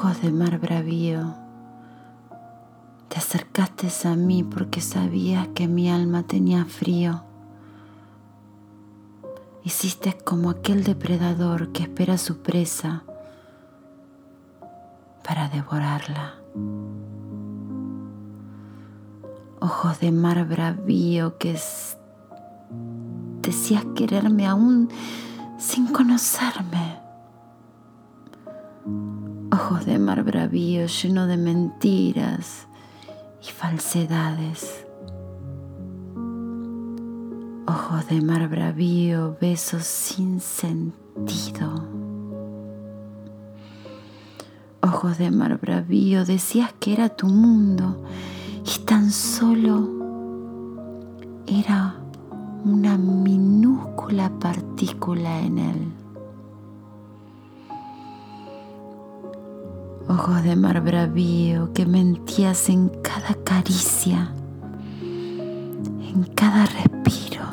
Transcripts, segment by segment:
Ojos de mar bravío, te acercaste a mí porque sabías que mi alma tenía frío. Hiciste como aquel depredador que espera su presa para devorarla. Ojos de mar bravío que decías quererme aún sin conocerme. Ojos de mar bravío lleno de mentiras y falsedades. Ojos de mar bravío, besos sin sentido. Ojos de mar bravío, decías que era tu mundo y tan solo era una minúscula partícula en él. Ojos de mar bravío que mentías en cada caricia, en cada respiro.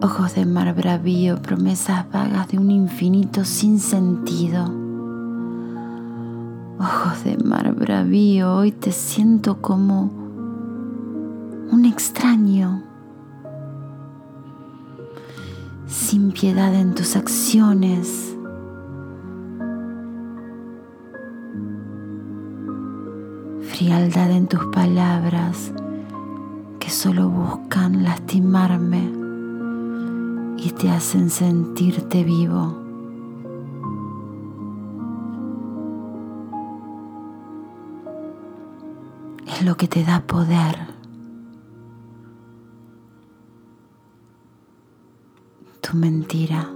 Ojos de mar bravío, promesas vagas de un infinito sin sentido. Ojos de mar bravío, hoy te siento como un extraño sin piedad en tus acciones. Frialdad en tus palabras que solo buscan lastimarme y te hacen sentirte vivo. Es lo que te da poder. Mentira.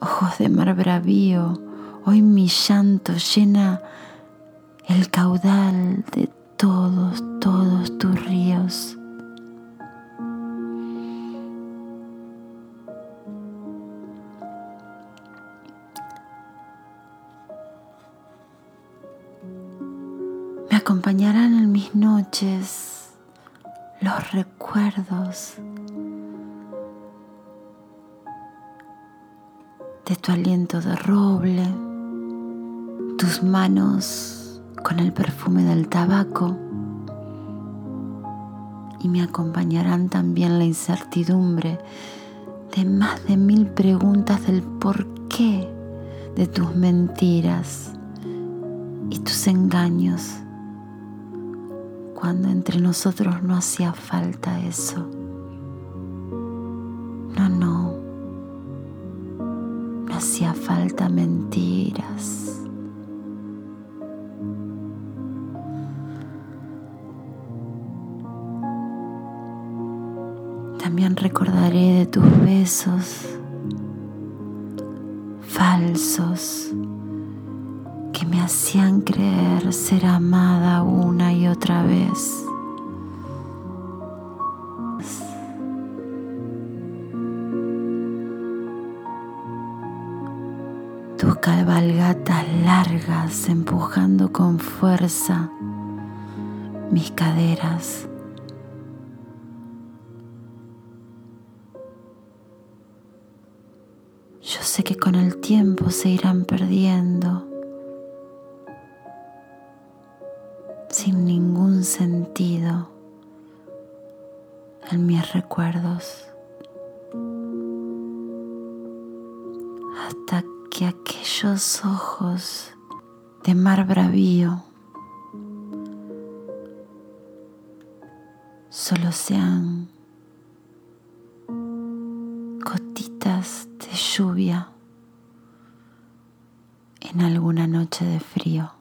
Ojos de mar bravío, hoy mi llanto llena el caudal de todos, todos tus ríos. Me acompañarán en mis noches los recuerdos de tu aliento de roble, tus manos con el perfume del tabaco y me acompañarán también la incertidumbre de más de mil preguntas del porqué de tus mentiras y tus engaños cuando entre nosotros no hacía falta eso. No, no, no hacía falta mentiras. También recordaré de tus besos falsos hacían creer ser amada una y otra vez. Tus cabalgatas largas empujando con fuerza mis caderas. Yo sé que con el tiempo se irán perdiendo ningún sentido en mis recuerdos hasta que aquellos ojos de mar bravío solo sean gotitas de lluvia en alguna noche de frío.